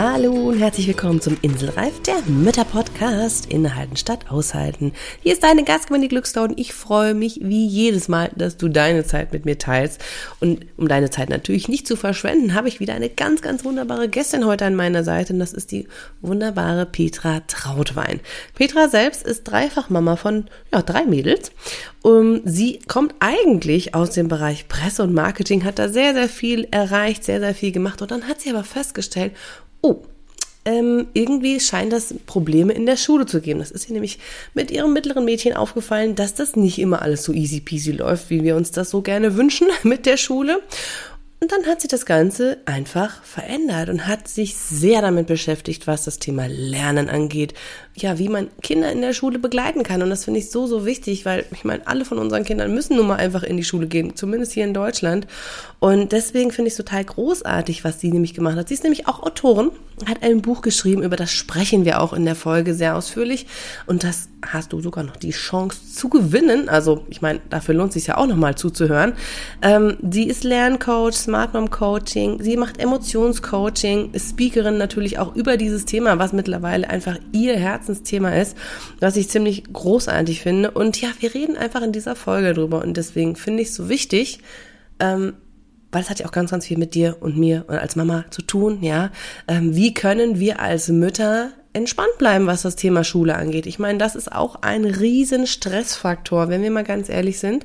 Hallo und herzlich willkommen zum Inselreif, der Mütter-Podcast. Innehalten statt aushalten. Hier ist deine Gastgemeinde Glückslau und ich freue mich wie jedes Mal, dass du deine Zeit mit mir teilst. Und um deine Zeit natürlich nicht zu verschwenden, habe ich wieder eine ganz, ganz wunderbare Gästin heute an meiner Seite und das ist die wunderbare Petra Trautwein. Petra selbst ist dreifach Mama von ja, drei Mädels. Um, sie kommt eigentlich aus dem Bereich Presse und Marketing, hat da sehr, sehr viel erreicht, sehr, sehr viel gemacht und dann hat sie aber festgestellt, oh, ähm, irgendwie scheint das Probleme in der Schule zu geben. Das ist ihr nämlich mit ihrem mittleren Mädchen aufgefallen, dass das nicht immer alles so easy peasy läuft, wie wir uns das so gerne wünschen mit der Schule. Und dann hat sich das Ganze einfach verändert und hat sich sehr damit beschäftigt, was das Thema Lernen angeht. Ja, wie man Kinder in der Schule begleiten kann. Und das finde ich so, so wichtig, weil ich meine, alle von unseren Kindern müssen nun mal einfach in die Schule gehen, zumindest hier in Deutschland. Und deswegen finde ich es total großartig, was sie nämlich gemacht hat. Sie ist nämlich auch Autorin, hat ein Buch geschrieben, über das sprechen wir auch in der Folge sehr ausführlich. Und das hast du sogar noch die Chance zu gewinnen. Also, ich meine, dafür lohnt es sich ja auch nochmal zuzuhören. Ähm, sie ist Lerncoach, Smart Mom Coaching, sie macht Emotionscoaching, ist Speakerin natürlich auch über dieses Thema, was mittlerweile einfach ihr Herzensthema ist, was ich ziemlich großartig finde. Und ja, wir reden einfach in dieser Folge drüber. Und deswegen finde ich es so wichtig, ähm, weil es hat ja auch ganz, ganz viel mit dir und mir und als Mama zu tun, ja. Ähm, wie können wir als Mütter entspannt bleiben, was das Thema Schule angeht? Ich meine, das ist auch ein riesen Stressfaktor, wenn wir mal ganz ehrlich sind.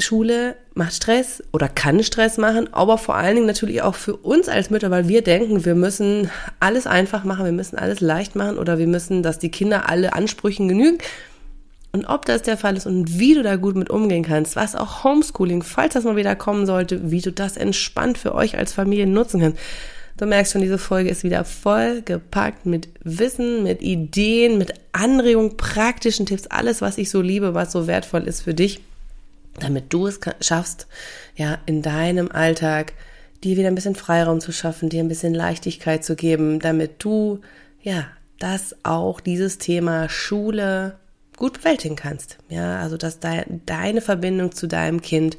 Schule macht Stress oder kann Stress machen, aber vor allen Dingen natürlich auch für uns als Mütter, weil wir denken, wir müssen alles einfach machen, wir müssen alles leicht machen oder wir müssen, dass die Kinder alle Ansprüchen genügen. Und ob das der Fall ist und wie du da gut mit umgehen kannst, was auch Homeschooling, falls das mal wieder kommen sollte, wie du das entspannt für euch als Familie nutzen kannst. Du merkst schon, diese Folge ist wieder voll gepackt mit Wissen, mit Ideen, mit Anregungen, praktischen Tipps, alles, was ich so liebe, was so wertvoll ist für dich, damit du es schaffst, ja, in deinem Alltag dir wieder ein bisschen Freiraum zu schaffen, dir ein bisschen Leichtigkeit zu geben, damit du, ja, das auch dieses Thema Schule, gut bewältigen kannst. Ja, also dass de deine Verbindung zu deinem Kind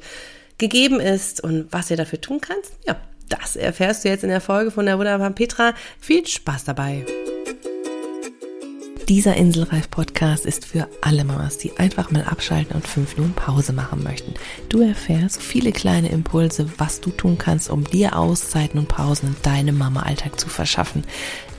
gegeben ist und was ihr dafür tun kannst, ja, das erfährst du jetzt in der Folge von der wunderbaren Petra. Viel Spaß dabei! Dieser Inselreif-Podcast ist für alle Mamas, die einfach mal abschalten und fünf Minuten Pause machen möchten. Du erfährst viele kleine Impulse, was du tun kannst, um dir Auszeiten und Pausen in deinem Mama-Alltag zu verschaffen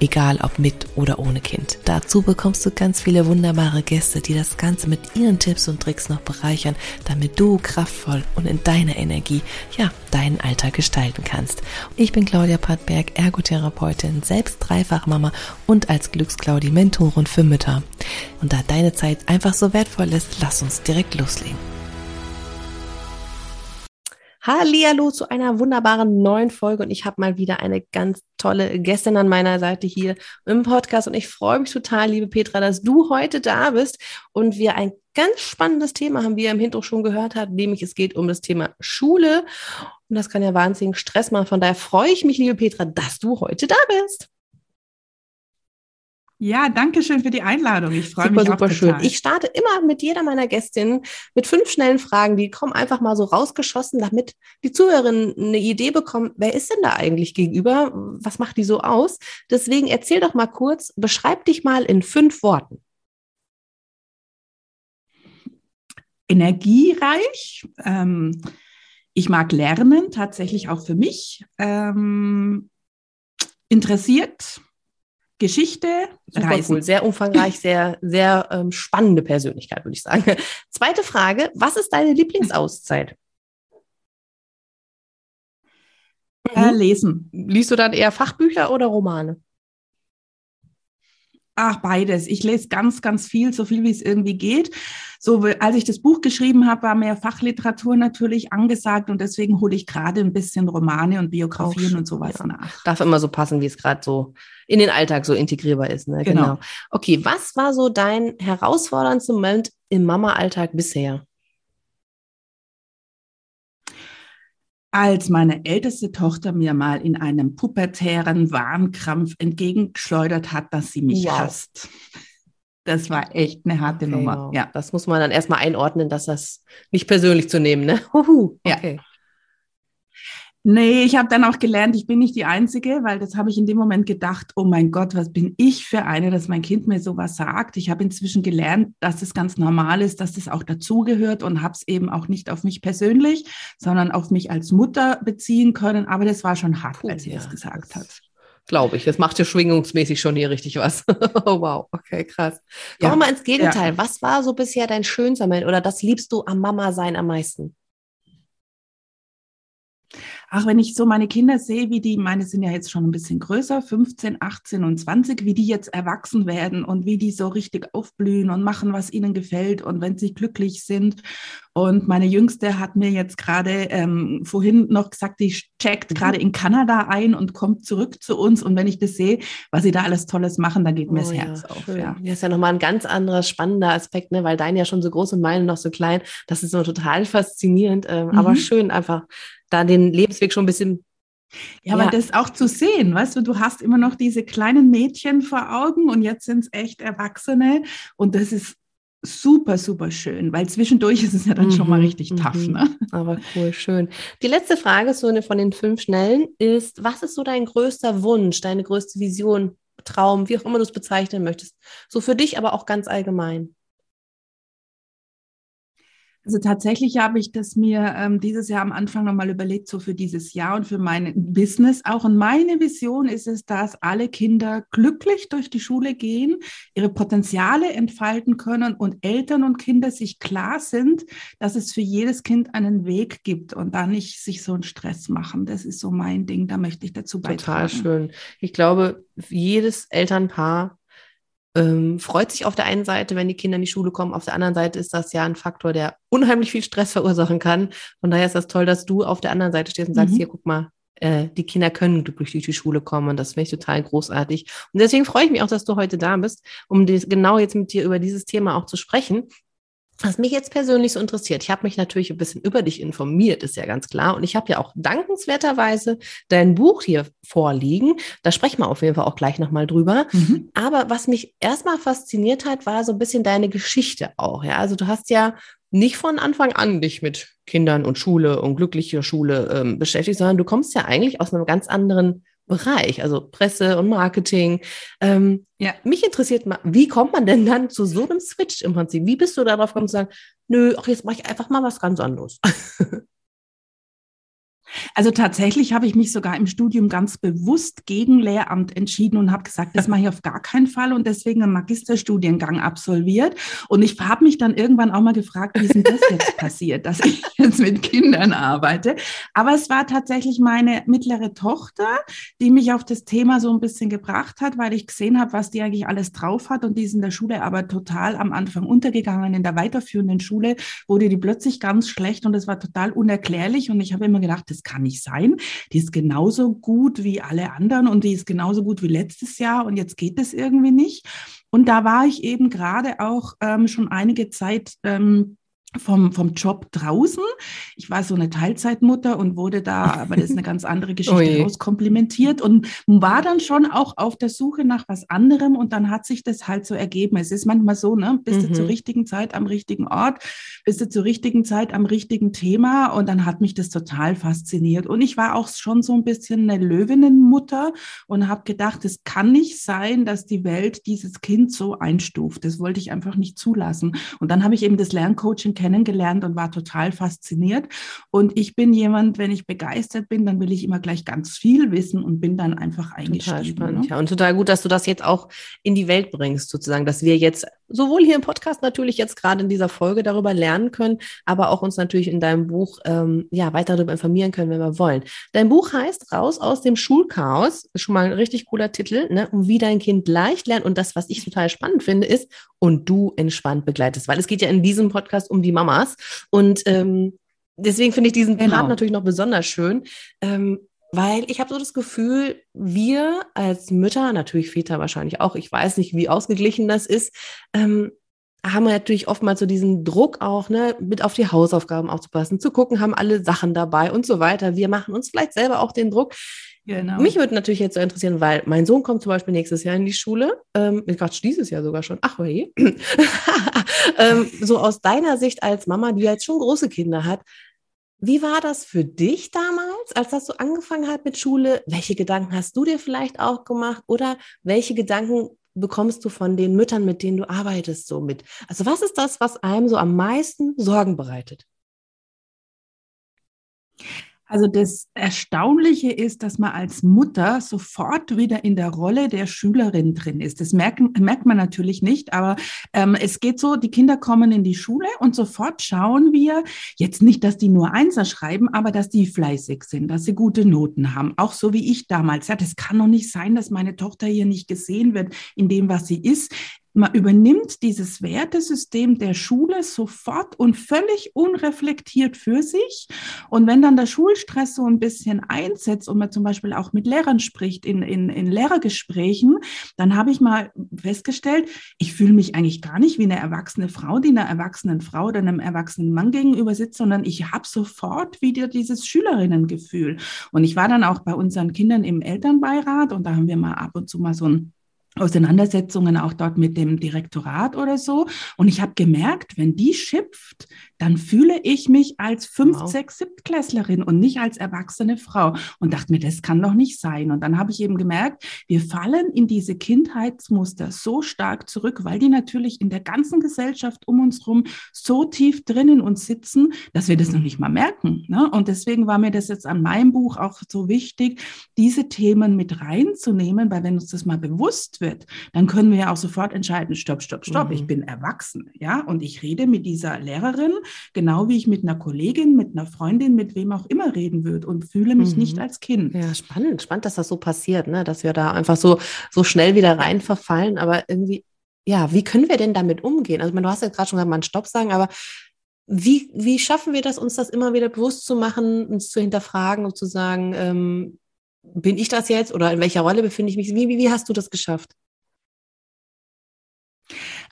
egal ob mit oder ohne Kind. Dazu bekommst du ganz viele wunderbare Gäste, die das Ganze mit ihren Tipps und Tricks noch bereichern, damit du kraftvoll und in deiner Energie, ja, deinen Alltag gestalten kannst. Ich bin Claudia Pattberg, Ergotherapeutin, selbst Dreifachmama und als Glücksclaudi Mentorin für Mütter. Und da deine Zeit einfach so wertvoll ist, lass uns direkt loslegen. Hallihallo zu einer wunderbaren neuen Folge und ich habe mal wieder eine ganz tolle Gästin an meiner Seite hier im Podcast und ich freue mich total, liebe Petra, dass du heute da bist und wir ein ganz spannendes Thema haben, wie ihr im Hintergrund schon gehört habt, nämlich es geht um das Thema Schule und das kann ja wahnsinnig Stress machen. Von daher freue ich mich, liebe Petra, dass du heute da bist. Ja, danke schön für die Einladung. Ich freue mich super, super schön. Ich starte immer mit jeder meiner Gästinnen mit fünf schnellen Fragen. Die kommen einfach mal so rausgeschossen, damit die Zuhörerinnen eine Idee bekommen, wer ist denn da eigentlich gegenüber? Was macht die so aus? Deswegen erzähl doch mal kurz, beschreib dich mal in fünf Worten. Energiereich. Ähm, ich mag lernen, tatsächlich auch für mich. Ähm, interessiert Geschichte, Super Reisen. Cool, sehr umfangreich, sehr, sehr ähm, spannende Persönlichkeit, würde ich sagen. Zweite Frage, was ist deine Lieblingsauszeit? Äh, lesen. Liest du dann eher Fachbücher oder Romane? Ach, beides. Ich lese ganz, ganz viel, so viel wie es irgendwie geht. So, als ich das Buch geschrieben habe, war mehr Fachliteratur natürlich angesagt und deswegen hole ich gerade ein bisschen Romane und Biografien Auch, und sowas ja. nach. Darf immer so passen, wie es gerade so in den Alltag so integrierbar ist. Ne? Genau. genau. Okay, was war so dein herausforderndster Moment im Mama-Alltag bisher? Als meine älteste Tochter mir mal in einem pubertären Warnkrampf entgegengeschleudert hat, dass sie mich wow. hasst. Das war echt eine harte okay, Nummer. Wow. Ja. Das muss man dann erstmal einordnen, dass das nicht persönlich zu nehmen, ne? Huhu. Okay. Ja. Nee, ich habe dann auch gelernt, ich bin nicht die Einzige, weil das habe ich in dem Moment gedacht, oh mein Gott, was bin ich für eine, dass mein Kind mir sowas sagt. Ich habe inzwischen gelernt, dass es ganz normal ist, dass das auch dazugehört und habe es eben auch nicht auf mich persönlich, sondern auf mich als Mutter beziehen können. Aber das war schon hart, Puh, als sie ja, das gesagt das hat. Glaube ich. Das macht ja schwingungsmäßig schon hier richtig was. oh, wow, okay, krass. Kommen wir mal ins Gegenteil. Ja. Was war so bisher dein schönster Moment oder das liebst du am Mama sein am meisten? Ach, wenn ich so meine Kinder sehe, wie die, meine sind ja jetzt schon ein bisschen größer, 15, 18 und 20, wie die jetzt erwachsen werden und wie die so richtig aufblühen und machen, was ihnen gefällt und wenn sie glücklich sind. Und meine Jüngste hat mir jetzt gerade ähm, vorhin noch gesagt, die checkt mhm. gerade in Kanada ein und kommt zurück zu uns. Und wenn ich das sehe, was sie da alles Tolles machen, dann geht mir oh, das Herz ja, auf. Ja. Das ist ja nochmal ein ganz anderer spannender Aspekt, ne? weil dein ja schon so groß und meine noch so klein. Das ist so total faszinierend, ähm, mhm. aber schön einfach da den Lebensweg schon ein bisschen ja, aber ja. das auch zu sehen, weißt du, du hast immer noch diese kleinen Mädchen vor Augen und jetzt sind es echt Erwachsene und das ist super, super schön, weil zwischendurch ist es ja dann mhm, schon mal mhm, richtig mhm. tough. Ne? Aber cool, schön. Die letzte Frage, so eine von den fünf schnellen, ist, was ist so dein größter Wunsch, deine größte Vision, Traum, wie auch immer du es bezeichnen möchtest? So für dich, aber auch ganz allgemein. Also tatsächlich habe ich das mir ähm, dieses Jahr am Anfang nochmal überlegt, so für dieses Jahr und für mein Business auch. Und meine Vision ist es, dass alle Kinder glücklich durch die Schule gehen, ihre Potenziale entfalten können und Eltern und Kinder sich klar sind, dass es für jedes Kind einen Weg gibt und da nicht sich so einen Stress machen. Das ist so mein Ding, da möchte ich dazu beitragen. Total schön. Ich glaube, jedes Elternpaar ähm, freut sich auf der einen Seite, wenn die Kinder in die Schule kommen. Auf der anderen Seite ist das ja ein Faktor, der unheimlich viel Stress verursachen kann. Von daher ist das toll, dass du auf der anderen Seite stehst und sagst, mhm. hier, guck mal, äh, die Kinder können durch die Schule kommen und das finde ich total großartig. Und deswegen freue ich mich auch, dass du heute da bist, um genau jetzt mit dir über dieses Thema auch zu sprechen. Was mich jetzt persönlich so interessiert, ich habe mich natürlich ein bisschen über dich informiert, ist ja ganz klar. Und ich habe ja auch dankenswerterweise dein Buch hier vorliegen. Da sprechen wir auf jeden Fall auch gleich nochmal drüber. Mhm. Aber was mich erstmal fasziniert hat, war so ein bisschen deine Geschichte auch. Ja, also du hast ja nicht von Anfang an dich mit Kindern und Schule und glücklicher Schule ähm, beschäftigt, sondern du kommst ja eigentlich aus einem ganz anderen Bereich, also Presse und Marketing. Ähm, ja. Mich interessiert mal, wie kommt man denn dann zu so einem Switch im Prinzip? Wie bist du darauf gekommen zu sagen, nö, ach, jetzt mache ich einfach mal was ganz anderes? Also tatsächlich habe ich mich sogar im Studium ganz bewusst gegen Lehramt entschieden und habe gesagt, das mache ich auf gar keinen Fall und deswegen einen Magisterstudiengang absolviert. Und ich habe mich dann irgendwann auch mal gefragt, wie ist denn das jetzt passiert, dass ich jetzt mit Kindern arbeite. Aber es war tatsächlich meine mittlere Tochter, die mich auf das Thema so ein bisschen gebracht hat, weil ich gesehen habe, was die eigentlich alles drauf hat und die ist in der Schule aber total am Anfang untergegangen. In der weiterführenden Schule wurde die plötzlich ganz schlecht und es war total unerklärlich und ich habe immer gedacht, das kann nicht sein. Die ist genauso gut wie alle anderen und die ist genauso gut wie letztes Jahr und jetzt geht es irgendwie nicht. Und da war ich eben gerade auch ähm, schon einige Zeit ähm, vom, vom Job draußen. Ich war so eine Teilzeitmutter und wurde da, aber das ist eine ganz andere Geschichte, rauskomplimentiert und war dann schon auch auf der Suche nach was anderem und dann hat sich das halt so ergeben. Es ist manchmal so, ne, bist mhm. du zur mhm. richtigen Zeit am richtigen Ort, bist du zur richtigen Zeit am richtigen Thema und dann hat mich das total fasziniert. Und ich war auch schon so ein bisschen eine Löwinnenmutter und habe gedacht, es kann nicht sein, dass die Welt dieses Kind so einstuft. Das wollte ich einfach nicht zulassen. Und dann habe ich eben das Lerncoaching kennengelernt und war total fasziniert. Und ich bin jemand, wenn ich begeistert bin, dann will ich immer gleich ganz viel wissen und bin dann einfach eingestiegen. Total spannend, ne? ja. Und total gut, dass du das jetzt auch in die Welt bringst, sozusagen, dass wir jetzt sowohl hier im Podcast natürlich jetzt gerade in dieser Folge darüber lernen können, aber auch uns natürlich in deinem Buch ähm, ja weiter darüber informieren können, wenn wir wollen. Dein Buch heißt Raus aus dem Schulchaos, schon mal ein richtig cooler Titel, ne? wie dein Kind leicht lernt. Und das, was ich total spannend finde, ist, und du entspannt begleitest, weil es geht ja in diesem Podcast um die Mamas. Und ähm, deswegen finde ich diesen genau. Part natürlich noch besonders schön. Ähm, weil ich habe so das Gefühl, wir als Mütter, natürlich Väter wahrscheinlich auch, ich weiß nicht, wie ausgeglichen das ist, ähm, haben wir natürlich oftmals so diesen Druck auch, ne, mit auf die Hausaufgaben aufzupassen, zu gucken, haben alle Sachen dabei und so weiter. Wir machen uns vielleicht selber auch den Druck. Genau. Mich würde natürlich jetzt so interessieren, weil mein Sohn kommt zum Beispiel nächstes Jahr in die Schule, ähm, Quatsch, dieses Jahr sogar schon, ach oje, ähm, so aus deiner Sicht als Mama, die jetzt schon große Kinder hat, Wie war das für dich damals, als das so angefangen hat mit Schule? Welche Gedanken hast du dir vielleicht auch gemacht oder welche Gedanken bekommst du von den Müttern, mit denen du arbeitest, so mit? Also was ist das, was einem so am meisten Sorgen bereitet? Also das Erstaunliche ist, dass man als Mutter sofort wieder in der Rolle der Schülerin drin ist. Das merkt, merkt man natürlich nicht, aber ähm, es geht so, die Kinder kommen in die Schule und sofort schauen wir, jetzt nicht, dass die nur Einser schreiben, aber dass die fleißig sind, dass sie gute Noten haben. Auch so wie ich damals. Ja, das kann doch nicht sein, dass meine Tochter hier nicht gesehen wird in dem, was sie ist man übernimmt dieses Wertesystem der Schule sofort und völlig unreflektiert für sich. Und wenn dann der Schulstress so ein bisschen einsetzt und man zum Beispiel auch mit Lehrern spricht in, in, in Lehrergesprächen, dann habe ich mal festgestellt, ich fühle mich eigentlich gar nicht wie eine erwachsene Frau, die einer erwachsenen Frau oder einem erwachsenen Mann gegenüber sitzt, sondern ich habe sofort wieder dieses Schülerinnengefühl. Und ich war dann auch bei unseren Kindern im Elternbeirat und da haben wir mal ab und zu mal so ein Auseinandersetzungen auch dort mit dem Direktorat oder so. Und ich habe gemerkt, wenn die schimpft, dann fühle ich mich als fünf, wow. sechs, siebtklässlerin und nicht als erwachsene Frau. Und dachte mir, das kann doch nicht sein. Und dann habe ich eben gemerkt, wir fallen in diese Kindheitsmuster so stark zurück, weil die natürlich in der ganzen Gesellschaft um uns herum so tief drinnen uns sitzen, dass wir das noch nicht mal merken. Ne? Und deswegen war mir das jetzt an meinem Buch auch so wichtig, diese Themen mit reinzunehmen, weil wenn uns das mal bewusst wird, dann können wir ja auch sofort entscheiden, stopp, stopp, stopp, mhm. ich bin erwachsen, ja, und ich rede mit dieser Lehrerin, genau wie ich mit einer Kollegin, mit einer Freundin, mit wem auch immer reden würde und fühle mich mhm. nicht als Kind. Ja, spannend, spannend, dass das so passiert, ne, dass wir da einfach so, so schnell wieder rein verfallen, aber irgendwie, ja, wie können wir denn damit umgehen? Also, meine, du hast ja gerade schon gesagt, einen Stopp sagen, aber wie, wie schaffen wir das, uns das immer wieder bewusst zu machen, uns zu hinterfragen und zu sagen, ähm, bin ich das jetzt oder in welcher Rolle befinde ich mich? Wie, wie, wie hast du das geschafft?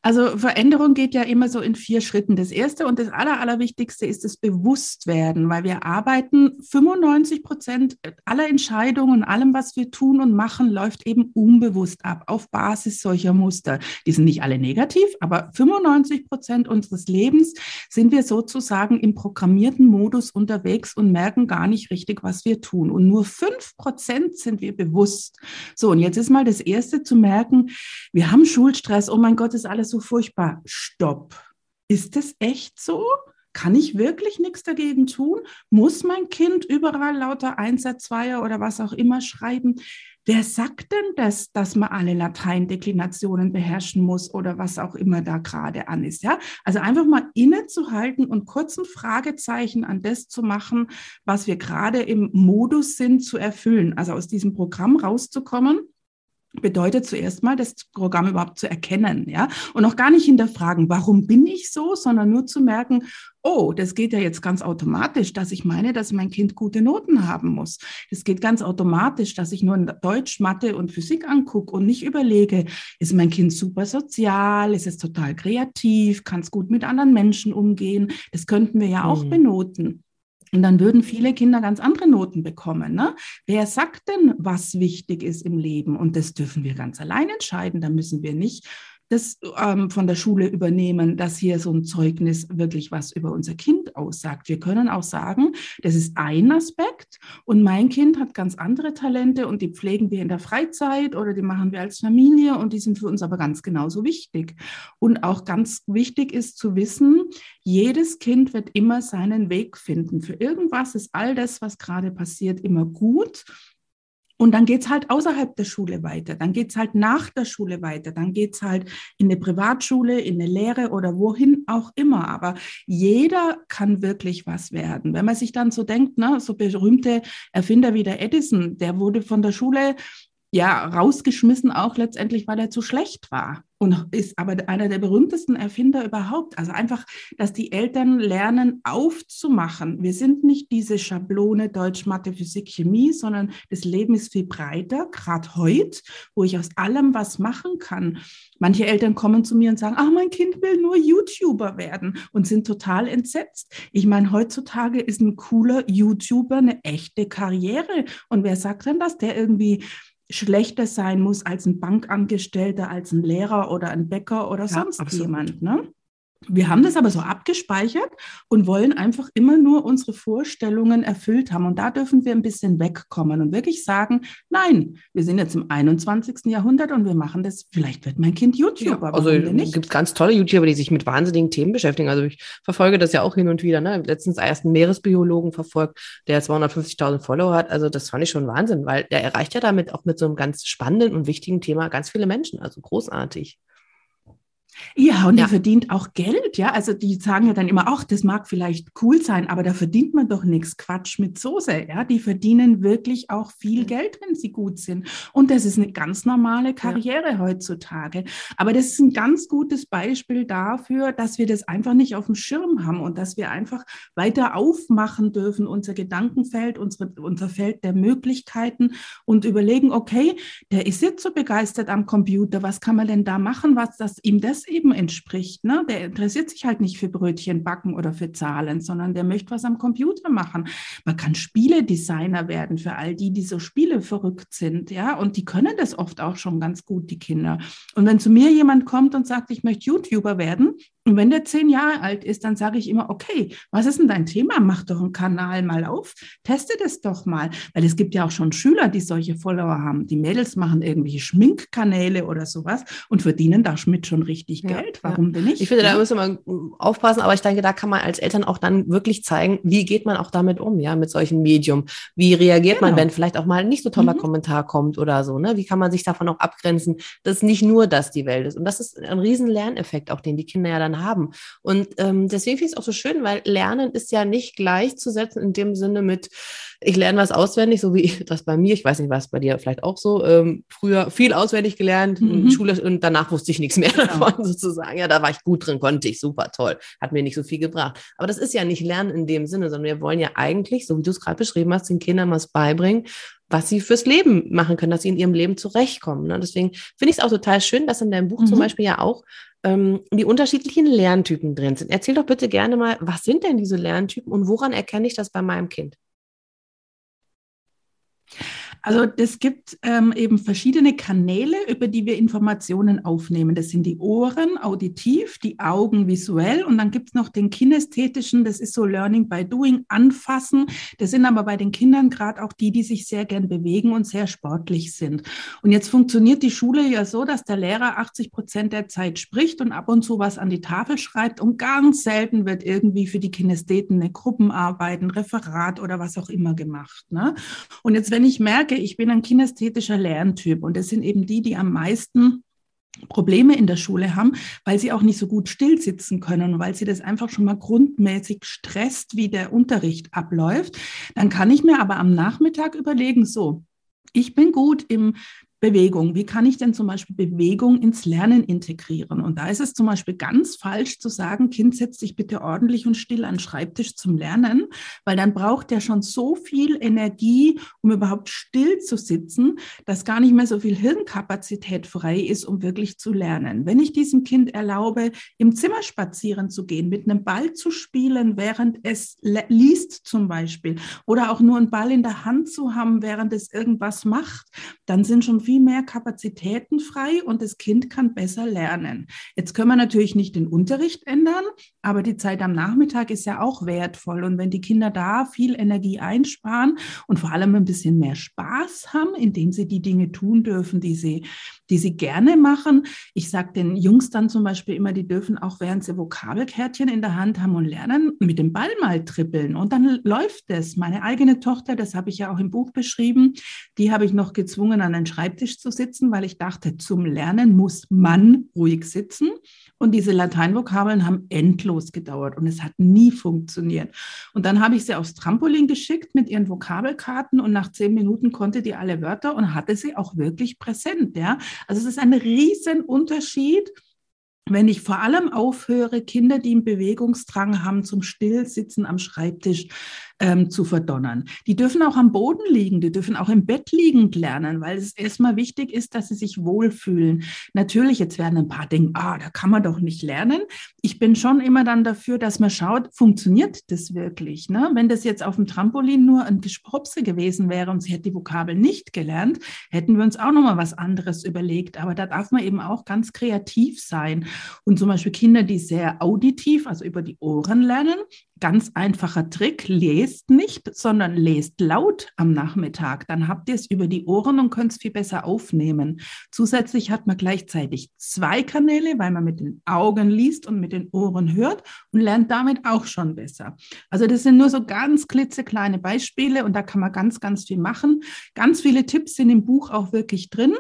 Also Veränderung geht ja immer so in vier Schritten. Das erste und das aller, allerwichtigste ist das Bewusstwerden, weil wir arbeiten 95 Prozent aller Entscheidungen, allem, was wir tun und machen, läuft eben unbewusst ab auf Basis solcher Muster. Die sind nicht alle negativ, aber 95 Prozent unseres Lebens sind wir sozusagen im programmierten Modus unterwegs und merken gar nicht richtig, was wir tun. Und nur fünf Prozent sind wir bewusst. So, und jetzt ist mal das erste zu merken, wir haben Schulstress. Oh mein Gott, ist alles so furchtbar. Stopp. Ist es echt so? Kann ich wirklich nichts dagegen tun? Muss mein Kind überall lauter Einser, Zweier oder was auch immer schreiben? Wer sagt denn das, dass man alle Lateindeklinationen beherrschen muss oder was auch immer da gerade an ist? Ja, also einfach mal innezuhalten und kurz ein Fragezeichen an das zu machen, was wir gerade im Modus sind zu erfüllen. Also aus diesem Programm rauszukommen bedeutet zuerst mal, das Programm überhaupt zu erkennen, ja, und auch gar nicht hinterfragen, warum bin ich so, sondern nur zu merken, oh, das geht ja jetzt ganz automatisch, dass ich meine, dass mein Kind gute Noten haben muss. Das geht ganz automatisch, dass ich nur Deutsch, Mathe und Physik angucke und nicht überlege, ist mein Kind super sozial, ist es total kreativ, kann es gut mit anderen Menschen umgehen. Das könnten wir ja auch mhm. benoten. Und dann würden viele Kinder ganz andere Noten bekommen. Ne? Wer sagt denn, was wichtig ist im Leben? Und das dürfen wir ganz allein entscheiden. Da müssen wir nicht das ähm, von der Schule übernehmen, dass hier so ein Zeugnis wirklich was über unser Kind aussagt. Wir können auch sagen, das ist ein Aspekt und mein Kind hat ganz andere Talente und die pflegen wir in der Freizeit oder die machen wir als Familie und die sind für uns aber ganz genauso wichtig. Und auch ganz wichtig ist zu wissen, jedes Kind wird immer seinen Weg finden. Für irgendwas ist all das, was gerade passiert, immer gut und dann geht's halt außerhalb der Schule weiter, dann geht's halt nach der Schule weiter, dann geht's halt in eine Privatschule, in eine Lehre oder wohin auch immer. Aber jeder kann wirklich was werden. Wenn man sich dann so denkt, ne, so berühmte Erfinder wie der Edison, der wurde von der Schule ja rausgeschmissen, auch letztendlich, weil er zu schlecht war und ist aber einer der berühmtesten Erfinder überhaupt. Also einfach, dass die Eltern lernen aufzumachen. Wir sind nicht diese Schablone Deutsch, Mathe, Physik, Chemie, sondern das Leben ist viel breiter, gerade heute, wo ich aus allem was machen kann. Manche Eltern kommen zu mir und sagen, ach, mein Kind will nur YouTuber werden und sind total entsetzt. Ich meine, heutzutage ist ein cooler YouTuber eine echte Karriere. Und wer sagt denn das, der irgendwie schlechter sein muss als ein Bankangestellter, als ein Lehrer oder ein Bäcker oder sonst absolut. jemand. Ne? Wir haben das aber so abgespeichert und wollen einfach immer nur unsere Vorstellungen erfüllt haben. Und da dürfen wir ein bisschen wegkommen und wirklich sagen, nein, wir sind jetzt im 21. Jahrhundert und wir machen das, vielleicht wird mein Kind YouTuber. Ja, also es gibt ganz tolle YouTuber, die sich mit wahnsinnigen Themen beschäftigen. Also ich verfolge das ja auch hin und wieder. Ne? Letztens erst einen Meeresbiologen verfolgt, der 250.000 Follower hat. Also das fand ich schon Wahnsinn, weil der erreicht ja damit auch mit so einem ganz spannenden und wichtigen Thema ganz viele Menschen. Also großartig. Ja, und ja. die verdient auch Geld, ja. Also die sagen ja dann immer, ach, das mag vielleicht cool sein, aber da verdient man doch nichts. Quatsch mit Soße, ja. Die verdienen wirklich auch viel Geld, wenn sie gut sind. Und das ist eine ganz normale Karriere ja. heutzutage. Aber das ist ein ganz gutes Beispiel dafür, dass wir das einfach nicht auf dem Schirm haben und dass wir einfach weiter aufmachen dürfen, unser Gedankenfeld, unsere, unser Feld der Möglichkeiten und überlegen, okay, der ist jetzt so begeistert am Computer, was kann man denn da machen, was das ihm das eben entspricht. Ne? Der interessiert sich halt nicht für Brötchen backen oder für Zahlen, sondern der möchte was am Computer machen. Man kann Spieledesigner werden für all die, die so Spiele verrückt sind, ja, und die können das oft auch schon ganz gut, die Kinder. Und wenn zu mir jemand kommt und sagt, ich möchte YouTuber werden, und wenn der zehn Jahre alt ist, dann sage ich immer, okay, was ist denn dein Thema? Mach doch einen Kanal mal auf, teste das doch mal. Weil es gibt ja auch schon Schüler, die solche Follower haben. Die Mädels machen irgendwelche Schminkkanäle oder sowas und verdienen da Schmidt schon richtig ja, Geld. Warum ja. denn nicht? Ich finde, da müssen wir aufpassen, aber ich denke, da kann man als Eltern auch dann wirklich zeigen, wie geht man auch damit um, ja, mit solchen Medium. Wie reagiert genau. man, wenn vielleicht auch mal ein nicht so toller mhm. Kommentar kommt oder so, ne? Wie kann man sich davon auch abgrenzen, dass nicht nur das die Welt ist. Und das ist ein riesen Lerneffekt, auch den die Kinder ja dann haben. Und ähm, deswegen finde ich es auch so schön, weil Lernen ist ja nicht gleichzusetzen in dem Sinne mit, ich lerne was auswendig, so wie das bei mir, ich weiß nicht, was bei dir vielleicht auch so, ähm, früher viel auswendig gelernt mhm. in Schule und danach wusste ich nichts mehr genau. davon sozusagen. Ja, da war ich gut drin, konnte ich, super toll, hat mir nicht so viel gebracht. Aber das ist ja nicht Lernen in dem Sinne, sondern wir wollen ja eigentlich, so wie du es gerade beschrieben hast, den Kindern was beibringen, was sie fürs Leben machen können, dass sie in ihrem Leben zurechtkommen. Ne? Deswegen finde ich es auch total schön, dass in deinem Buch mhm. zum Beispiel ja auch ähm, die unterschiedlichen Lerntypen drin sind. Erzähl doch bitte gerne mal, was sind denn diese Lerntypen und woran erkenne ich das bei meinem Kind? Also es gibt ähm, eben verschiedene Kanäle, über die wir Informationen aufnehmen. Das sind die Ohren auditiv, die Augen visuell und dann gibt es noch den kinästhetischen, das ist so Learning by Doing, anfassen. Das sind aber bei den Kindern gerade auch die, die sich sehr gern bewegen und sehr sportlich sind. Und jetzt funktioniert die Schule ja so, dass der Lehrer 80 Prozent der Zeit spricht und ab und zu was an die Tafel schreibt und ganz selten wird irgendwie für die Kinästheten eine Gruppenarbeit, ein Referat oder was auch immer gemacht. Ne? Und jetzt, wenn ich merke, merke, ich bin ein kinästhetischer Lerntyp und das sind eben die, die am meisten Probleme in der Schule haben, weil sie auch nicht so gut still sitzen können. Und weil sie das einfach schon mal grundmäßig stresst, wie der Unterricht abläuft, dann kann ich mir aber am Nachmittag überlegen, so, ich bin gut im Bewegung. Wie kann ich denn zum Beispiel Bewegung ins Lernen integrieren? Und da ist es zum Beispiel ganz falsch zu sagen, Kind, setz dich bitte ordentlich und still an den Schreibtisch zum Lernen, weil dann braucht er schon so viel Energie, um überhaupt still zu sitzen, dass gar nicht mehr so viel Hirnkapazität frei ist, um wirklich zu lernen. Wenn ich diesem Kind erlaube, im Zimmer spazieren zu gehen, mit einem Ball zu spielen, während es liest zum Beispiel, oder auch nur einen Ball in der Hand zu haben, während es irgendwas macht, dann sind schon viel mehr Kapazitäten frei und das Kind kann besser lernen. Jetzt können wir natürlich nicht den Unterricht ändern, aber die Zeit am Nachmittag ist ja auch wertvoll. Und wenn die Kinder da viel Energie einsparen und vor allem ein bisschen mehr Spaß haben, indem sie die Dinge tun dürfen, die sie, die sie gerne machen. Ich sage den Jungs dann zum Beispiel immer, die dürfen auch, während sie Vokabelkärtchen in der Hand haben und lernen, mit dem Ball mal trippeln. Und dann läuft es. Meine eigene Tochter, das habe ich ja auch im Buch beschrieben, die habe ich noch gezwungen, an den Schreibtisch Schreibtisch zu sitzen, weil ich dachte, zum Lernen muss man ruhig sitzen. Und diese Lateinvokabeln haben endlos gedauert und es hat nie funktioniert. Und dann habe ich sie aufs Trampolin geschickt mit ihren Vokabelkarten und nach zehn Minuten konnte die alle Wörter und hatte sie auch wirklich präsent. Ja? Also es ist ein Riesenunterschied wenn ich vor allem aufhöre, Kinder, die einen Bewegungsdrang haben zum Stillsitzen am Schreibtisch, ähm, zu verdonnern. Die dürfen auch am Boden liegen, die dürfen auch im Bett liegend lernen, weil es erstmal wichtig ist, dass sie sich wohlfühlen. Natürlich, jetzt werden ein paar denken, ah, da kann man doch nicht lernen. Ich bin schon immer dann dafür, dass man schaut, funktioniert das wirklich? Ne? Wenn das jetzt auf dem Trampolin nur ein Gespropse gewesen wäre und sie hätte die Vokabel nicht gelernt, hätten wir uns auch nochmal was anderes überlegt. Aber da darf man eben auch ganz kreativ sein. Und zum Beispiel Kinder, die sehr auditiv, also über die Ohren lernen, ganz einfacher Trick, lest nicht, sondern lest laut am Nachmittag. Dann habt ihr es über die Ohren und könnt es viel besser aufnehmen. Zusätzlich hat man gleichzeitig zwei Kanäle, weil man mit den Augen liest und mit den Ohren hört und lernt damit auch schon besser. Also das sind nur so ganz klitzekleine Beispiele und da kann man ganz, ganz viel machen. Ganz viele Tipps sind im Buch auch wirklich drin.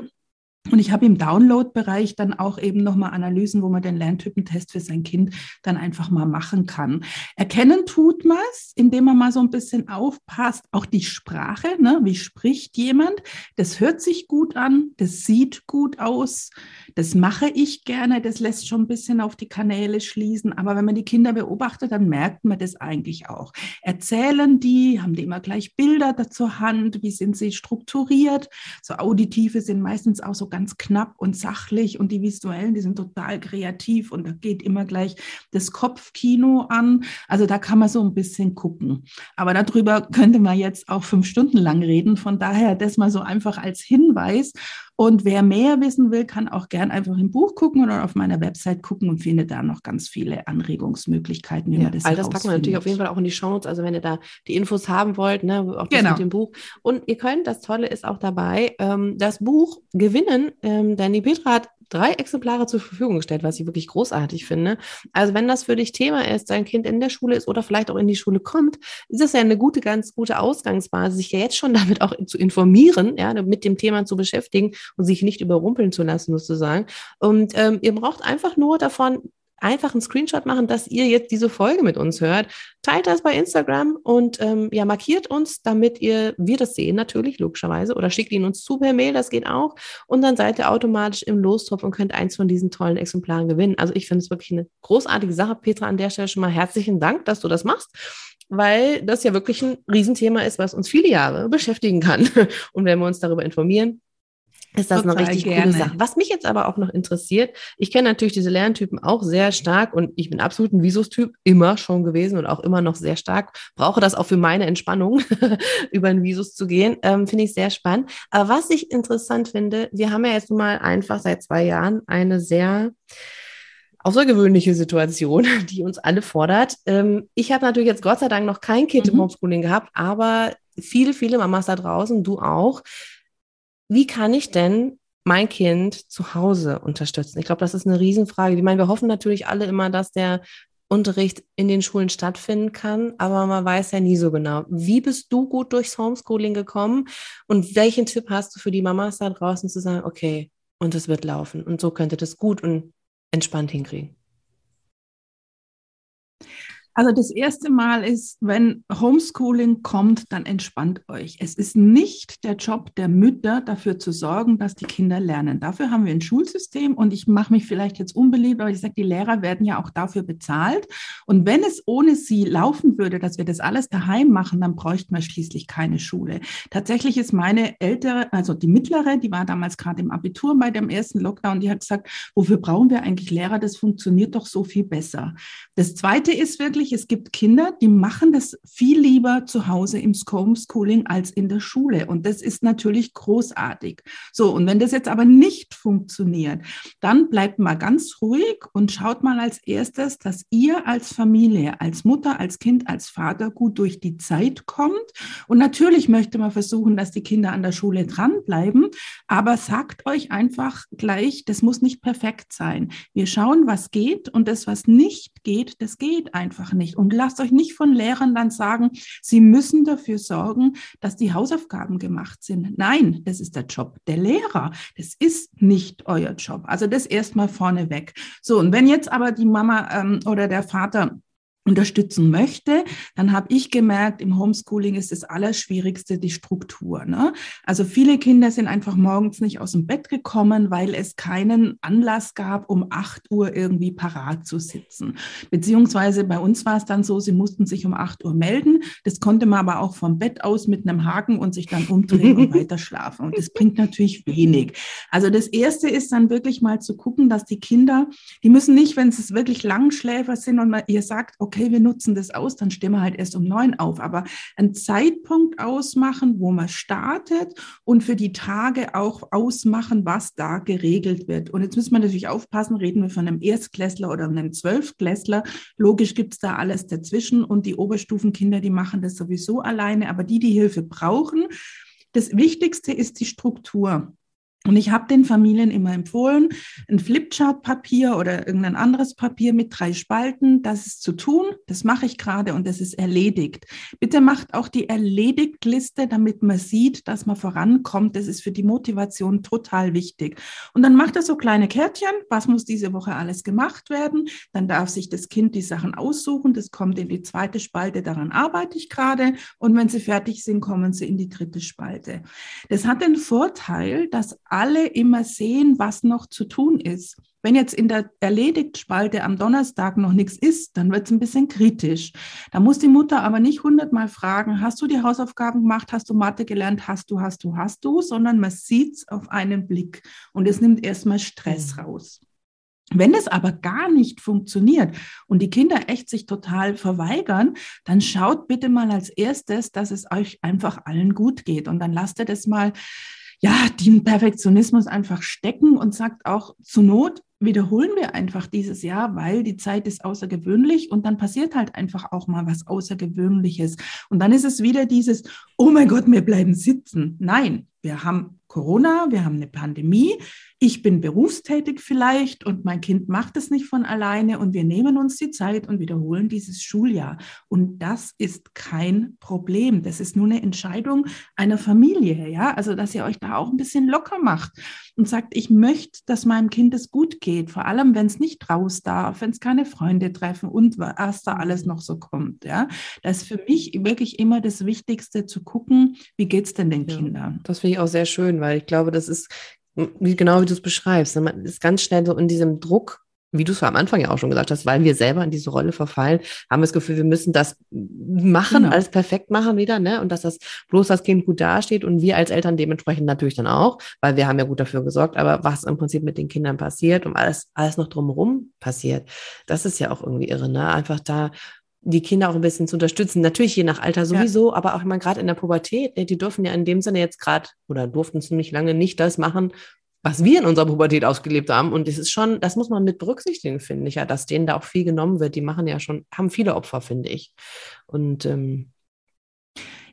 Und ich habe im Download-Bereich dann auch eben nochmal Analysen, wo man den Lerntypentest für sein Kind dann einfach mal machen kann. Erkennen tut man es, indem man mal so ein bisschen aufpasst, auch die Sprache, ne? wie spricht jemand, das hört sich gut an, das sieht gut aus, das mache ich gerne, das lässt schon ein bisschen auf die Kanäle schließen, aber wenn man die Kinder beobachtet, dann merkt man das eigentlich auch. Erzählen die, haben die immer gleich Bilder zur Hand, wie sind sie strukturiert, so auditive sind meistens auch so ganz knapp und sachlich und die visuellen, die sind total kreativ und da geht immer gleich das Kopfkino an. Also da kann man so ein bisschen gucken. Aber darüber könnte man jetzt auch fünf Stunden lang reden. Von daher das mal so einfach als Hinweis. Und wer mehr wissen will, kann auch gern einfach im Buch gucken oder auf meiner Website gucken und findet da noch ganz viele Anregungsmöglichkeiten, wie ja, man das All das packen wir natürlich auf jeden Fall auch in die Shownotes. Also wenn ihr da die Infos haben wollt, ne, auch das genau. mit dem Buch. Und ihr könnt, das Tolle ist auch dabei, ähm, das Buch gewinnen, ähm, denn die Petra hat drei Exemplare zur Verfügung gestellt, was ich wirklich großartig finde. Also wenn das für dich Thema ist, dein Kind in der Schule ist oder vielleicht auch in die Schule kommt, ist das ja eine gute, ganz gute Ausgangsbasis, sich ja jetzt schon damit auch zu informieren, ja, mit dem Thema zu beschäftigen und sich nicht überrumpeln zu lassen, sozusagen. Und ähm, ihr braucht einfach nur davon einfach einen Screenshot machen, dass ihr jetzt diese Folge mit uns hört. Teilt das bei Instagram und ähm, ja, markiert uns, damit ihr wir das sehen, natürlich, logischerweise, oder schickt ihn uns zu per Mail, das geht auch. Und dann seid ihr automatisch im Lostopf und könnt eins von diesen tollen Exemplaren gewinnen. Also ich finde es wirklich eine großartige Sache. Petra, an der Stelle schon mal herzlichen Dank, dass du das machst weil das ja wirklich ein Riesenthema ist, was uns viele Jahre beschäftigen kann. Und wenn wir uns darüber informieren, ist das Total eine richtig gerne. coole Sache. Was mich jetzt aber auch noch interessiert, ich kenne natürlich diese Lerntypen auch sehr stark und ich bin absolut ein Visus-Typ, immer schon gewesen und auch immer noch sehr stark. Brauche das auch für meine Entspannung, über einen Visus zu gehen. Ähm, finde ich sehr spannend. Aber was ich interessant finde, wir haben ja jetzt mal einfach seit zwei Jahren eine sehr außergewöhnliche Situation, die uns alle fordert. Ähm, ich habe natürlich jetzt Gott sei Dank noch kein Kind mhm. im Homeschooling gehabt, aber viele, viele Mamas da draußen, du auch, wie kann ich denn mein Kind zu Hause unterstützen? Ich glaube, das ist eine Riesenfrage. Ich meine, wir hoffen natürlich alle immer, dass der Unterricht in den Schulen stattfinden kann, aber man weiß ja nie so genau. Wie bist du gut durchs Homeschooling gekommen und welchen Tipp hast du für die Mamas da draußen zu sagen, okay, und es wird laufen und so könnte das gut und entspannt hinkriegen? Also das erste Mal ist, wenn Homeschooling kommt, dann entspannt euch. Es ist nicht der Job der Mütter, dafür zu sorgen, dass die Kinder lernen. Dafür haben wir ein Schulsystem und ich mache mich vielleicht jetzt unbeliebt, aber ich sage, die Lehrer werden ja auch dafür bezahlt. Und wenn es ohne sie laufen würde, dass wir das alles daheim machen, dann bräuchten wir schließlich keine Schule. Tatsächlich ist meine ältere, also die mittlere, die war damals gerade im Abitur bei dem ersten Lockdown, die hat gesagt, wofür brauchen wir eigentlich Lehrer? Das funktioniert doch so viel besser. Das zweite ist wirklich, wirklich, es gibt Kinder, die machen das viel lieber zu Hause im Homeschooling als in der Schule. Und das ist natürlich großartig. So, und wenn das jetzt aber nicht funktioniert, dann bleibt mal ganz ruhig und schaut mal als erstes, dass ihr als Familie, als Mutter, als Kind, als Vater gut durch die Zeit kommt. Und natürlich möchte man versuchen, dass die Kinder an der Schule dranbleiben, aber sagt euch einfach gleich, das muss nicht perfekt sein. Wir schauen, was geht und das, was nicht geht, das geht einfach nicht. Und lasst euch nicht von Lehrern dann sagen, sie müssen dafür sorgen, dass die Hausaufgaben gemacht sind. Nein, das ist der Job der Lehrer. Das ist nicht euer Job. Also das erstmal vorneweg. So, und wenn jetzt aber die Mama ähm, oder der Vater unterstützen möchte, dann habe ich gemerkt, im Homeschooling ist das Allerschwierigste die Struktur. Ne? Also viele Kinder sind einfach morgens nicht aus dem Bett gekommen, weil es keinen Anlass gab, um 8 Uhr irgendwie parat zu sitzen. Beziehungsweise bei uns war es dann so, sie mussten sich um 8 Uhr melden. Das konnte man aber auch vom Bett aus mit einem Haken und sich dann umdrehen und weiter schlafen. Und das bringt natürlich wenig. Also das Erste ist dann wirklich mal zu gucken, dass die Kinder, die müssen nicht, wenn sie wirklich Langschläfer sind und man, ihr sagt, okay, okay, wir nutzen das aus, dann stehen wir halt erst um neun auf. Aber einen Zeitpunkt ausmachen, wo man startet und für die Tage auch ausmachen, was da geregelt wird. Und jetzt müssen wir natürlich aufpassen, reden wir von einem Erstklässler oder einem Zwölfklässler. Logisch gibt es da alles dazwischen und die Oberstufenkinder, die machen das sowieso alleine, aber die, die Hilfe brauchen, das Wichtigste ist die Struktur. Und ich habe den Familien immer empfohlen, ein Flipchart-Papier oder irgendein anderes Papier mit drei Spalten, das ist zu tun, das mache ich gerade und das ist erledigt. Bitte macht auch die Erledigt-Liste, damit man sieht, dass man vorankommt. Das ist für die Motivation total wichtig. Und dann macht er so kleine Kärtchen, was muss diese Woche alles gemacht werden. Dann darf sich das Kind die Sachen aussuchen, das kommt in die zweite Spalte, daran arbeite ich gerade. Und wenn sie fertig sind, kommen sie in die dritte Spalte. Das hat den Vorteil, dass alle immer sehen, was noch zu tun ist. Wenn jetzt in der Erledigt-Spalte am Donnerstag noch nichts ist, dann wird es ein bisschen kritisch. Da muss die Mutter aber nicht hundertmal fragen, hast du die Hausaufgaben gemacht, hast du Mathe gelernt, hast du, hast du, hast du, sondern man sieht es auf einen Blick und es nimmt erstmal Stress mhm. raus. Wenn das aber gar nicht funktioniert und die Kinder echt sich total verweigern, dann schaut bitte mal als erstes, dass es euch einfach allen gut geht. Und dann lasst ihr das mal ja, den Perfektionismus einfach stecken und sagt auch zur Not, wiederholen wir einfach dieses Jahr, weil die Zeit ist außergewöhnlich und dann passiert halt einfach auch mal was Außergewöhnliches. Und dann ist es wieder dieses, oh mein Gott, wir bleiben sitzen. Nein, wir haben Corona, wir haben eine Pandemie, ich bin berufstätig vielleicht und mein Kind macht es nicht von alleine und wir nehmen uns die Zeit und wiederholen dieses Schuljahr. Und das ist kein Problem. Das ist nur eine Entscheidung einer Familie, ja. Also, dass ihr euch da auch ein bisschen locker macht und sagt, ich möchte, dass meinem Kind es gut geht, vor allem wenn es nicht raus darf, wenn es keine Freunde treffen und was da alles noch so kommt, ja. Das ist für mich wirklich immer das Wichtigste zu gucken, wie geht es denn den ja, Kindern? Das finde ich auch sehr schön, weil ich glaube, das ist wie, genau wie du es beschreibst. Ne? Man ist ganz schnell so in diesem Druck, wie du es am Anfang ja auch schon gesagt hast, weil wir selber in diese Rolle verfallen, haben wir das Gefühl, wir müssen das machen, genau. alles perfekt machen wieder, ne? Und dass das bloß das Kind gut dasteht und wir als Eltern dementsprechend natürlich dann auch, weil wir haben ja gut dafür gesorgt, aber was im Prinzip mit den Kindern passiert und alles, alles noch drumherum passiert, das ist ja auch irgendwie irre, ne? Einfach da die Kinder auch ein bisschen zu unterstützen. Natürlich je nach Alter sowieso, ja. aber auch mal gerade in der Pubertät, ne, die dürfen ja in dem Sinne jetzt gerade oder durften ziemlich lange nicht das machen, was wir in unserer Pubertät ausgelebt haben. Und das ist schon, das muss man mit berücksichtigen, finde ich ja, dass denen da auch viel genommen wird. Die machen ja schon, haben viele Opfer, finde ich. Und ähm,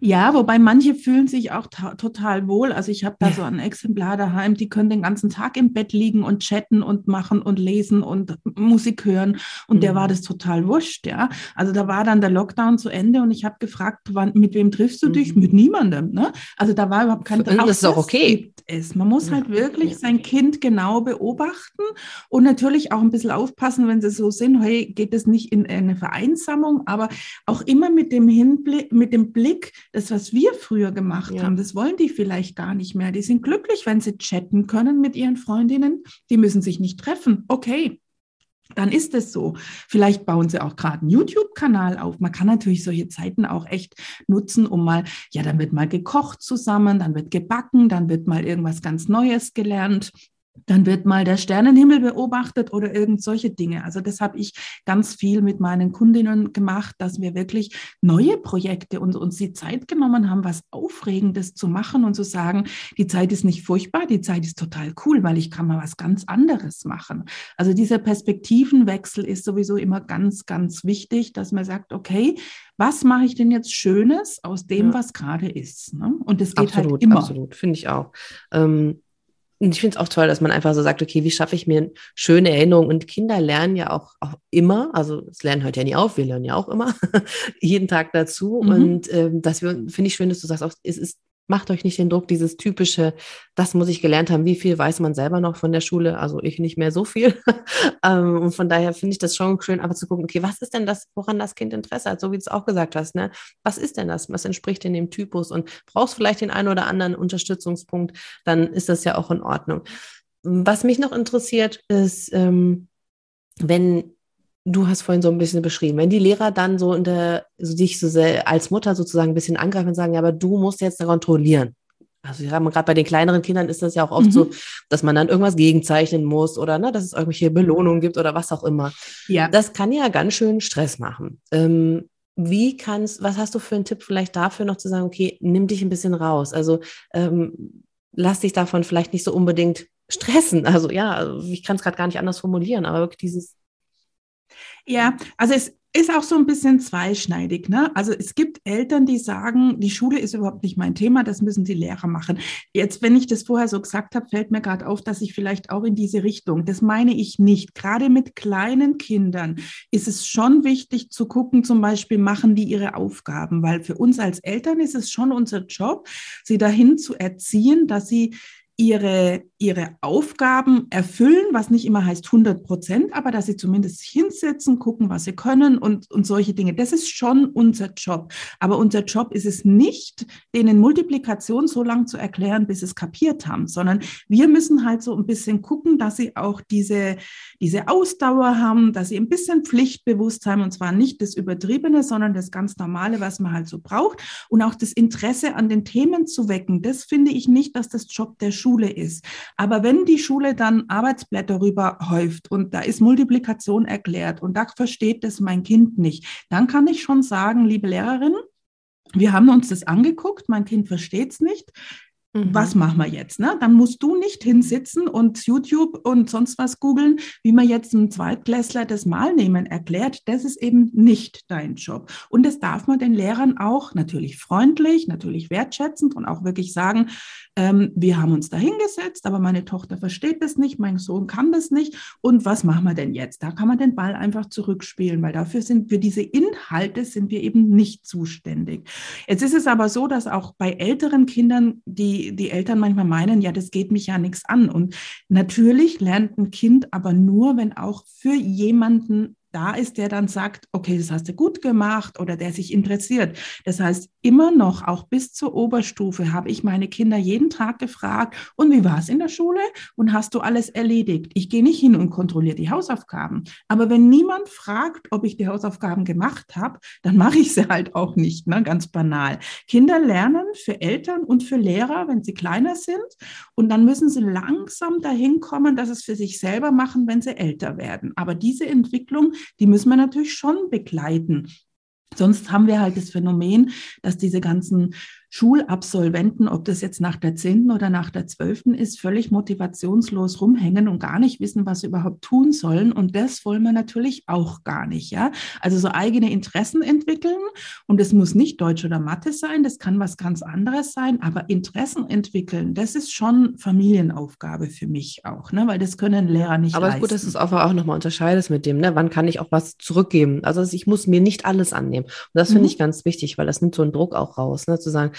ja, wobei manche fühlen sich auch total wohl. Also ich habe da so ein Exemplar daheim, die können den ganzen Tag im Bett liegen und chatten und machen und lesen und Musik hören. Und mhm. der war mhm. das total wurscht, ja. Also da war dann der Lockdown zu Ende und ich habe gefragt, wann, mit wem triffst du dich? Mhm. Mit niemandem, ne? Also da war überhaupt kein Das ist auch okay. Es. Man muss halt wirklich sein Kind genau beobachten und natürlich auch ein bisschen aufpassen, wenn sie so sind, hey, geht es nicht in eine Vereinsamung, aber auch immer mit dem Hinblick, mit dem Blick, das, was wir früher gemacht ja. haben, das wollen die vielleicht gar nicht mehr. Die sind glücklich, wenn sie chatten können mit ihren Freundinnen. Die müssen sich nicht treffen. Okay, dann ist es so. Vielleicht bauen sie auch gerade einen YouTube-Kanal auf. Man kann natürlich solche Zeiten auch echt nutzen, um mal, ja, dann wird mal gekocht zusammen, dann wird gebacken, dann wird mal irgendwas ganz Neues gelernt dann wird mal der Sternenhimmel beobachtet oder irgend solche Dinge. Also das habe ich ganz viel mit meinen Kundinnen gemacht, dass wir wirklich neue Projekte und uns die Zeit genommen haben, was Aufregendes zu machen und zu sagen, die Zeit ist nicht furchtbar, die Zeit ist total cool, weil ich kann mal was ganz anderes machen. Also dieser Perspektivenwechsel ist sowieso immer ganz, ganz wichtig, dass man sagt, okay, was mache ich denn jetzt Schönes aus dem, ja. was gerade ist? Ne? Und das geht halt absolut, halt immer. Absolut, finde ich auch. Ähm und ich finde es auch toll, dass man einfach so sagt, okay, wie schaffe ich mir schöne Erinnerungen? Und Kinder lernen ja auch, auch immer, also es lernen heute ja nie auf, wir lernen ja auch immer, jeden Tag dazu. Mhm. Und ähm, wir, finde ich schön, dass du sagst, auch, es ist macht euch nicht den Druck, dieses typische, das muss ich gelernt haben, wie viel weiß man selber noch von der Schule, also ich nicht mehr so viel. Ähm, und von daher finde ich das schon schön, aber zu gucken, okay, was ist denn das, woran das Kind Interesse hat, so wie du es auch gesagt hast, ne? Was ist denn das? Was entspricht denn dem Typus? Und brauchst vielleicht den einen oder anderen Unterstützungspunkt, dann ist das ja auch in Ordnung. Was mich noch interessiert, ist, ähm, wenn du hast vorhin so ein bisschen beschrieben, wenn die Lehrer dann so, in der, so dich so als Mutter sozusagen ein bisschen angreifen und sagen, ja, aber du musst jetzt kontrollieren. Also gerade bei den kleineren Kindern ist das ja auch oft mhm. so, dass man dann irgendwas gegenzeichnen muss oder ne, dass es irgendwelche Belohnungen gibt oder was auch immer. Ja. Das kann ja ganz schön Stress machen. Ähm, wie kannst, was hast du für einen Tipp vielleicht dafür noch zu sagen, okay, nimm dich ein bisschen raus. Also ähm, lass dich davon vielleicht nicht so unbedingt stressen. Also ja, also ich kann es gerade gar nicht anders formulieren, aber wirklich dieses ja, also es ist auch so ein bisschen zweischneidig. Ne? Also es gibt Eltern, die sagen, die Schule ist überhaupt nicht mein Thema, das müssen die Lehrer machen. Jetzt, wenn ich das vorher so gesagt habe, fällt mir gerade auf, dass ich vielleicht auch in diese Richtung, das meine ich nicht. Gerade mit kleinen Kindern ist es schon wichtig zu gucken, zum Beispiel machen die ihre Aufgaben, weil für uns als Eltern ist es schon unser Job, sie dahin zu erziehen, dass sie ihre, ihre Aufgaben erfüllen, was nicht immer heißt 100 Prozent, aber dass sie zumindest hinsetzen, gucken, was sie können und, und solche Dinge. Das ist schon unser Job. Aber unser Job ist es nicht, denen Multiplikation so lange zu erklären, bis sie es kapiert haben, sondern wir müssen halt so ein bisschen gucken, dass sie auch diese, diese Ausdauer haben, dass sie ein bisschen Pflichtbewusst haben und zwar nicht das Übertriebene, sondern das ganz Normale, was man halt so braucht und auch das Interesse an den Themen zu wecken. Das finde ich nicht, dass das Job der Schule Schule ist. Aber wenn die Schule dann Arbeitsblätter rüber häuft und da ist Multiplikation erklärt und da versteht das mein Kind nicht, dann kann ich schon sagen, liebe Lehrerin, wir haben uns das angeguckt, mein Kind versteht es nicht. Mhm. Was machen wir jetzt? Ne? Dann musst du nicht hinsitzen und YouTube und sonst was googeln, wie man jetzt einem Zweitklässler das Malnehmen erklärt. Das ist eben nicht dein Job. Und das darf man den Lehrern auch natürlich freundlich, natürlich wertschätzend und auch wirklich sagen, ähm, wir haben uns da hingesetzt, aber meine Tochter versteht das nicht, mein Sohn kann das nicht. Und was machen wir denn jetzt? Da kann man den Ball einfach zurückspielen, weil dafür sind für diese Inhalte sind wir eben nicht zuständig. Jetzt ist es aber so, dass auch bei älteren Kindern die die, Eltern manchmal meinen, ja, das geht mich ja nichts an. Und natürlich lernt ein Kind aber nur, wenn auch für jemanden da ist, der dann sagt, okay, das hast du gut gemacht oder der sich interessiert. Das heißt, immer noch, auch bis zur Oberstufe, habe ich meine Kinder jeden Tag gefragt, und wie war es in der Schule? Und hast du alles erledigt? Ich gehe nicht hin und kontrolliere die Hausaufgaben. Aber wenn niemand fragt, ob ich die Hausaufgaben gemacht habe, dann mache ich sie halt auch nicht, ne? ganz banal. Kinder lernen für Eltern und für Lehrer, wenn sie kleiner sind. Und dann müssen sie langsam dahin kommen, dass es für sich selber machen, wenn sie älter werden. Aber diese Entwicklung die müssen wir natürlich schon begleiten. Sonst haben wir halt das Phänomen, dass diese ganzen Schulabsolventen, ob das jetzt nach der zehnten oder nach der zwölften ist, völlig motivationslos rumhängen und gar nicht wissen, was sie überhaupt tun sollen. Und das wollen wir natürlich auch gar nicht, ja. Also so eigene Interessen entwickeln. Und es muss nicht Deutsch oder Mathe sein, das kann was ganz anderes sein. Aber Interessen entwickeln, das ist schon Familienaufgabe für mich auch, ne? weil das können Lehrer nicht Aber es ist gut, dass du es auch nochmal unterscheidest mit dem, ne? wann kann ich auch was zurückgeben. Also ich muss mir nicht alles annehmen. Und das finde mhm. ich ganz wichtig, weil das nimmt so einen Druck auch raus, ne? zu sagen,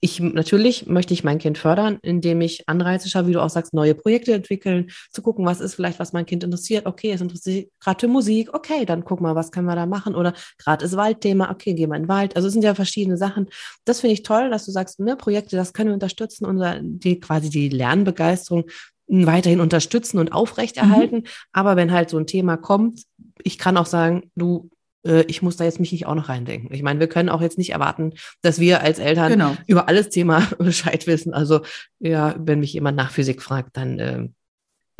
ich natürlich möchte ich mein Kind fördern, indem ich Anreize schaffe, wie du auch sagst, neue Projekte entwickeln, zu gucken, was ist vielleicht, was mein Kind interessiert. Okay, es interessiert gerade Musik. Okay, dann guck mal, was können wir da machen? Oder gerade ist Waldthema. Okay, gehen wir in den Wald. Also es sind ja verschiedene Sachen. Das finde ich toll, dass du sagst, ne, Projekte, das können wir unterstützen und die quasi die Lernbegeisterung weiterhin unterstützen und aufrechterhalten. Mhm. Aber wenn halt so ein Thema kommt, ich kann auch sagen, du, äh, ich muss da jetzt mich nicht auch noch reindenken. Ich meine, wir können auch jetzt nicht erwarten, dass wir als Eltern genau. über alles Thema Bescheid wissen. Also ja, wenn mich jemand nach Physik fragt, dann äh,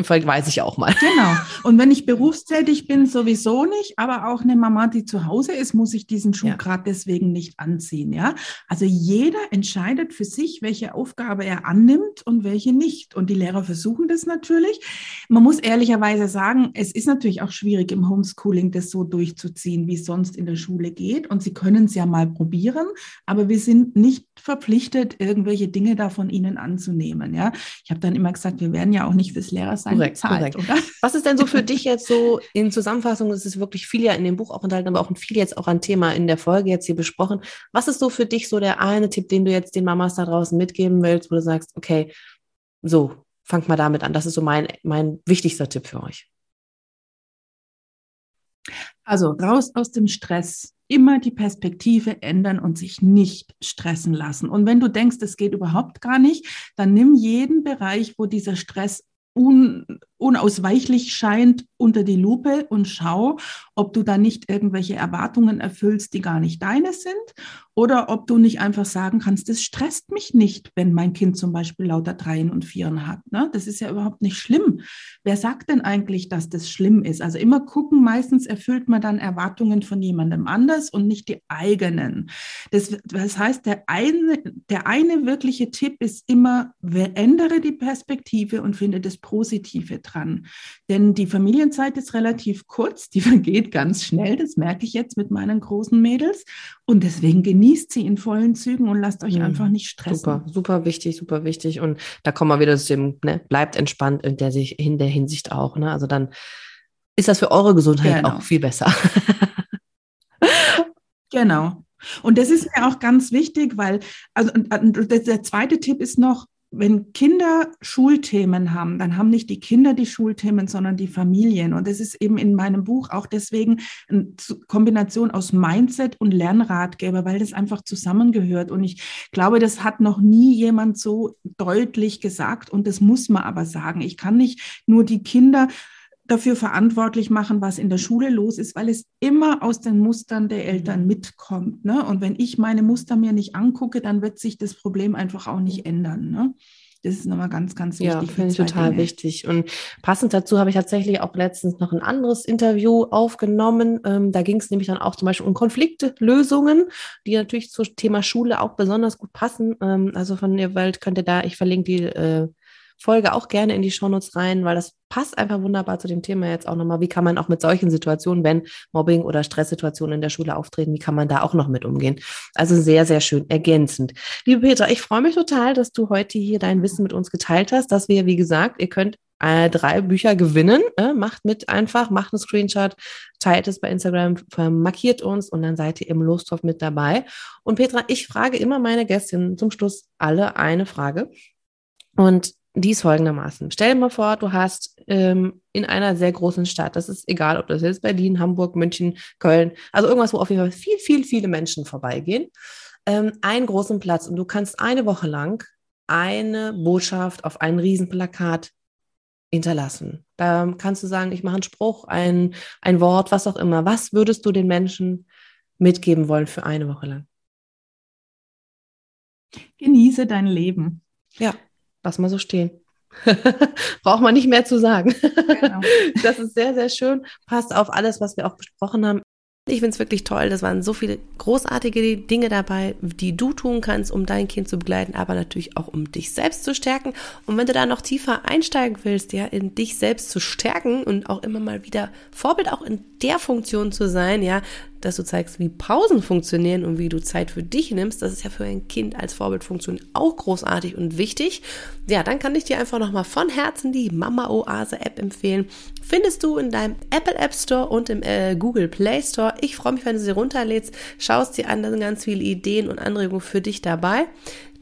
Vielleicht weiß ich auch mal. Genau. Und wenn ich berufstätig bin, sowieso nicht, aber auch eine Mama, die zu Hause ist, muss ich diesen Schuh ja. gerade deswegen nicht anziehen. Ja, also jeder entscheidet für sich, welche Aufgabe er annimmt und welche nicht. Und die Lehrer versuchen das natürlich. Man muss ehrlicherweise sagen, es ist natürlich auch schwierig im Homeschooling, das so durchzuziehen, wie es sonst in der Schule geht. Und sie können es ja mal probieren, aber wir sind nicht verpflichtet, irgendwelche Dinge da von ihnen anzunehmen. Ja, ich habe dann immer gesagt, wir werden ja auch nicht fürs Lehrer sein korrekt, bezahlt, korrekt. Oder? Was ist denn so für dich jetzt so in Zusammenfassung? Es ist wirklich viel ja in dem Buch auch enthalten, aber auch viel jetzt auch ein Thema in der Folge jetzt hier besprochen. Was ist so für dich so der eine Tipp, den du jetzt den Mamas da draußen mitgeben willst, wo du sagst, okay, so, fangt mal damit an. Das ist so mein, mein wichtigster Tipp für euch. Also raus aus dem Stress, immer die Perspektive ändern und sich nicht stressen lassen. Und wenn du denkst, es geht überhaupt gar nicht, dann nimm jeden Bereich, wo dieser Stress un, unausweichlich scheint, unter die Lupe und schau, ob du da nicht irgendwelche Erwartungen erfüllst, die gar nicht deine sind, oder ob du nicht einfach sagen kannst, das stresst mich nicht, wenn mein Kind zum Beispiel lauter Dreien und Vieren hat. Ne? Das ist ja überhaupt nicht schlimm. Wer sagt denn eigentlich, dass das schlimm ist? Also immer gucken, meistens erfüllt man dann Erwartungen von jemandem anders und nicht die eigenen. Das, das heißt, der eine, der eine wirkliche Tipp ist immer, ändere die Perspektive und finde das Positive dran. Denn die Familienzeit ist relativ kurz, die vergeht ganz schnell, das merke ich jetzt mit meinen großen Mädels. Und deswegen genießt sie in vollen Zügen und lasst euch mhm. einfach nicht stressen. Super, super wichtig, super wichtig. Und da kommen wir wieder zu dem, ne, bleibt entspannt in der, in der Hinsicht auch. Ne? Also dann ist das für eure Gesundheit genau. auch viel besser. genau. Und das ist mir auch ganz wichtig, weil, also der zweite Tipp ist noch, wenn Kinder Schulthemen haben, dann haben nicht die Kinder die Schulthemen, sondern die Familien. Und das ist eben in meinem Buch auch deswegen eine Kombination aus Mindset und Lernratgeber, weil das einfach zusammengehört. Und ich glaube, das hat noch nie jemand so deutlich gesagt. Und das muss man aber sagen. Ich kann nicht nur die Kinder dafür verantwortlich machen, was in der Schule los ist, weil es immer aus den Mustern der Eltern mhm. mitkommt. Ne? Und wenn ich meine Muster mir nicht angucke, dann wird sich das Problem einfach auch nicht ändern. Ne? Das ist nochmal ganz, ganz wichtig. Ja, finde ich total Dinge. wichtig. Und passend dazu habe ich tatsächlich auch letztens noch ein anderes Interview aufgenommen. Ähm, da ging es nämlich dann auch zum Beispiel um Konfliktlösungen, die natürlich zum Thema Schule auch besonders gut passen. Ähm, also von der Welt könnt ihr da, ich verlinke die äh, Folge auch gerne in die Shownotes rein, weil das passt einfach wunderbar zu dem Thema jetzt auch nochmal. Wie kann man auch mit solchen Situationen, wenn Mobbing oder Stresssituationen in der Schule auftreten, wie kann man da auch noch mit umgehen? Also sehr, sehr schön ergänzend. Liebe Petra, ich freue mich total, dass du heute hier dein Wissen mit uns geteilt hast, dass wir, wie gesagt, ihr könnt äh, drei Bücher gewinnen. Äh, macht mit einfach, macht einen Screenshot, teilt es bei Instagram, markiert uns und dann seid ihr im Lostopf mit dabei. Und Petra, ich frage immer meine Gästinnen zum Schluss alle eine Frage. Und dies folgendermaßen. Stell dir mal vor, du hast ähm, in einer sehr großen Stadt, das ist egal, ob das jetzt Berlin, Hamburg, München, Köln, also irgendwas, wo auf jeden Fall viel, viel, viele Menschen vorbeigehen, ähm, einen großen Platz und du kannst eine Woche lang eine Botschaft auf ein Riesenplakat hinterlassen. Da kannst du sagen, ich mache einen Spruch, ein, ein Wort, was auch immer. Was würdest du den Menschen mitgeben wollen für eine Woche lang? Genieße dein Leben. Ja, Lass mal so stehen. Braucht man nicht mehr zu sagen. Genau. Das ist sehr, sehr schön. Passt auf alles, was wir auch besprochen haben. Ich finde es wirklich toll. Das waren so viele großartige Dinge dabei, die du tun kannst, um dein Kind zu begleiten, aber natürlich auch um dich selbst zu stärken. Und wenn du da noch tiefer einsteigen willst, ja, in dich selbst zu stärken und auch immer mal wieder Vorbild auch in der Funktion zu sein, ja, dass du zeigst, wie Pausen funktionieren und wie du Zeit für dich nimmst. Das ist ja für ein Kind als Vorbildfunktion auch großartig und wichtig. Ja, dann kann ich dir einfach nochmal von Herzen die Mama Oase App empfehlen. Findest du in deinem Apple App Store und im äh, Google Play Store. Ich freue mich, wenn du sie runterlädst, schaust dir an, da sind ganz viele Ideen und Anregungen für dich dabei.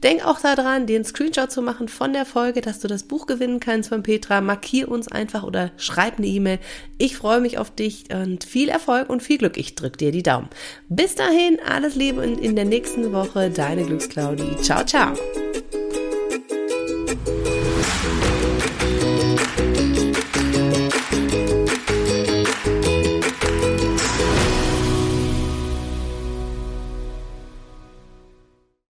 Denk auch daran, einen Screenshot zu machen von der Folge, dass du das Buch gewinnen kannst von Petra. Markier uns einfach oder schreib eine E-Mail. Ich freue mich auf dich und viel Erfolg und viel Glück. Ich drücke dir die Daumen. Bis dahin, alles Liebe und in der nächsten Woche deine Glücksclaudi. Ciao, ciao.